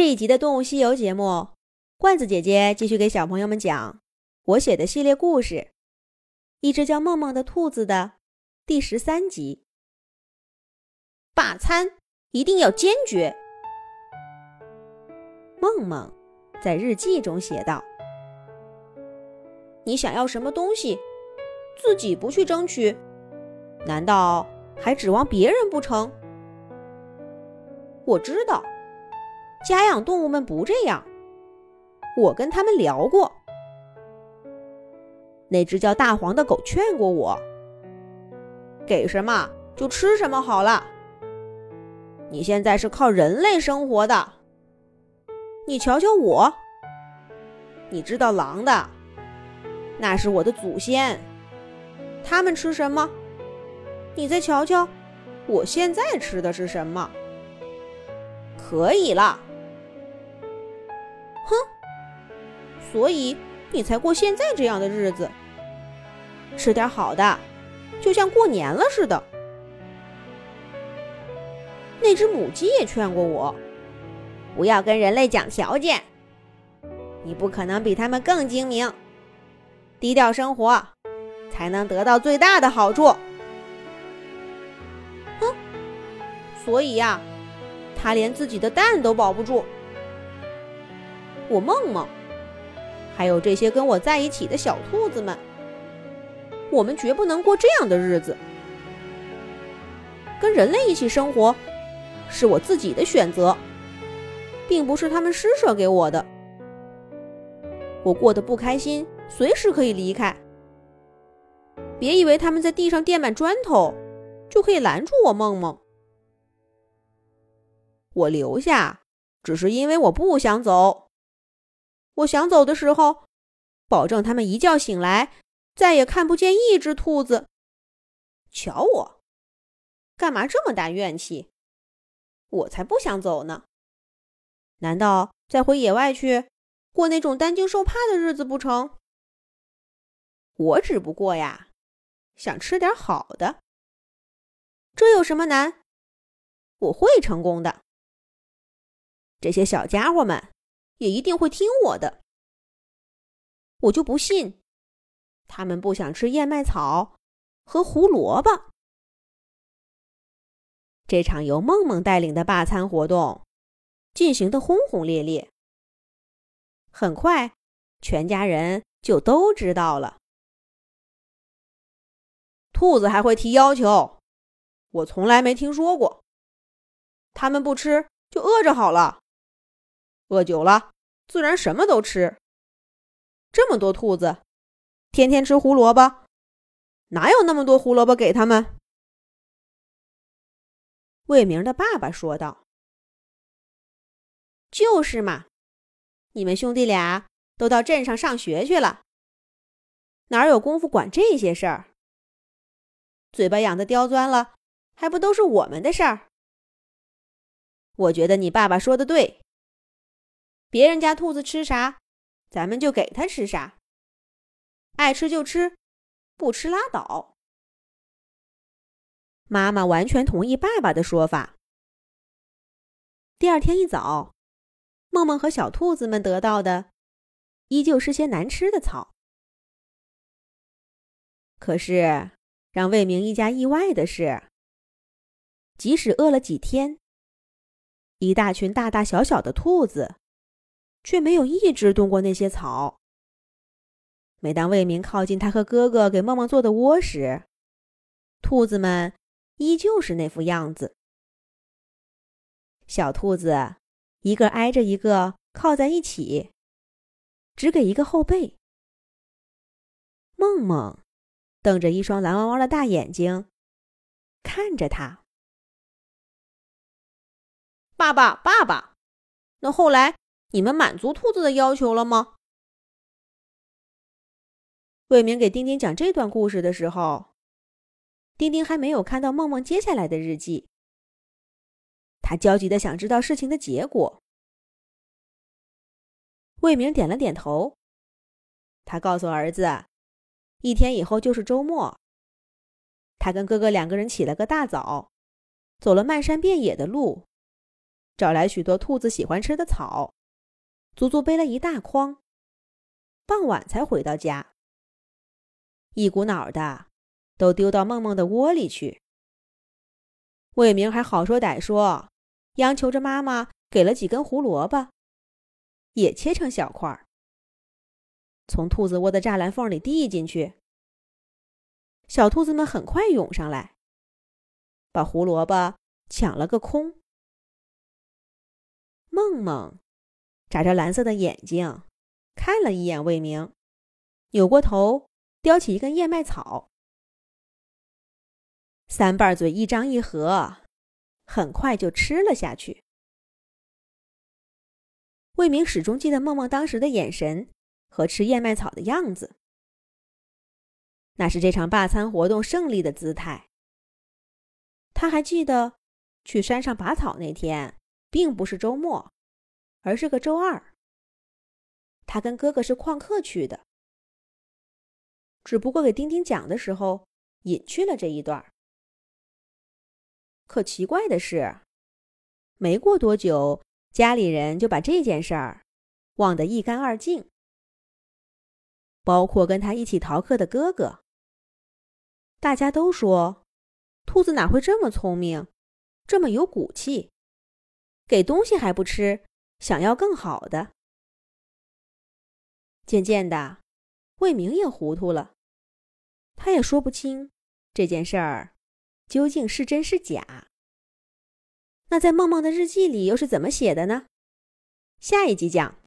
这一集的《动物西游》节目，罐子姐姐继续给小朋友们讲我写的系列故事《一只叫梦梦的兔子》的第十三集。罢餐一定要坚决。梦梦在日记中写道：“你想要什么东西，自己不去争取，难道还指望别人不成？我知道。”家养动物们不这样，我跟他们聊过。那只叫大黄的狗劝过我：“给什么就吃什么好了。你现在是靠人类生活的，你瞧瞧我。你知道狼的，那是我的祖先，他们吃什么？你再瞧瞧，我现在吃的是什么？可以了。”所以你才过现在这样的日子，吃点好的，就像过年了似的。那只母鸡也劝过我，不要跟人类讲条件，你不可能比他们更精明，低调生活才能得到最大的好处。哼，所以呀，它连自己的蛋都保不住。我梦梦，还有这些跟我在一起的小兔子们，我们绝不能过这样的日子。跟人类一起生活，是我自己的选择，并不是他们施舍给我的。我过得不开心，随时可以离开。别以为他们在地上垫满砖头，就可以拦住我梦梦。我留下，只是因为我不想走。我想走的时候，保证他们一觉醒来再也看不见一只兔子。瞧我，干嘛这么大怨气？我才不想走呢！难道再回野外去过那种担惊受怕的日子不成？我只不过呀，想吃点好的。这有什么难？我会成功的。这些小家伙们。也一定会听我的。我就不信，他们不想吃燕麦草和胡萝卜。这场由梦梦带领的罢餐活动进行的轰轰烈烈，很快全家人就都知道了。兔子还会提要求，我从来没听说过。他们不吃就饿着好了。饿久了，自然什么都吃。这么多兔子，天天吃胡萝卜，哪有那么多胡萝卜给他们？魏明的爸爸说道：“就是嘛，你们兄弟俩都到镇上上学去了，哪有功夫管这些事儿？嘴巴养的刁钻了，还不都是我们的事儿？我觉得你爸爸说的对。”别人家兔子吃啥，咱们就给它吃啥。爱吃就吃，不吃拉倒。妈妈完全同意爸爸的说法。第二天一早，梦梦和小兔子们得到的，依旧是些难吃的草。可是，让魏明一家意外的是，即使饿了几天，一大群大大小小的兔子。却没有一只动过那些草。每当魏明靠近他和哥哥给梦梦做的窝时，兔子们依旧是那副样子。小兔子一个挨着一个靠在一起，只给一个后背。梦梦瞪着一双蓝汪汪的大眼睛看着他。爸爸，爸爸，那后来？你们满足兔子的要求了吗？魏明给丁丁讲这段故事的时候，丁丁还没有看到梦梦接下来的日记。他焦急的想知道事情的结果。魏明点了点头。他告诉儿子，一天以后就是周末。他跟哥哥两个人起了个大早，走了漫山遍野的路，找来许多兔子喜欢吃的草，足足背了一大筐。傍晚才回到家，一股脑的都丢到梦梦的窝里去。魏明还好说歹说，央求着妈妈给了几根胡萝卜，也切成小块儿，从兔子窝的栅栏缝里递进去。小兔子们很快涌上来，把胡萝卜抢了个空。梦梦眨着蓝色的眼睛，看了一眼魏明，扭过头叼起一根燕麦草，三瓣嘴一张一合，很快就吃了下去。魏明始终记得梦梦当时的眼神和吃燕麦草的样子。那是这场罢餐活动胜利的姿态。他还记得，去山上拔草那天并不是周末，而是个周二。他跟哥哥是旷课去的，只不过给丁丁讲的时候隐去了这一段。可奇怪的是，没过多久，家里人就把这件事儿忘得一干二净，包括跟他一起逃课的哥哥。大家都说，兔子哪会这么聪明，这么有骨气，给东西还不吃，想要更好的。渐渐的，魏明也糊涂了，他也说不清这件事儿究竟是真是假。那在梦梦的日记里又是怎么写的呢？下一集讲。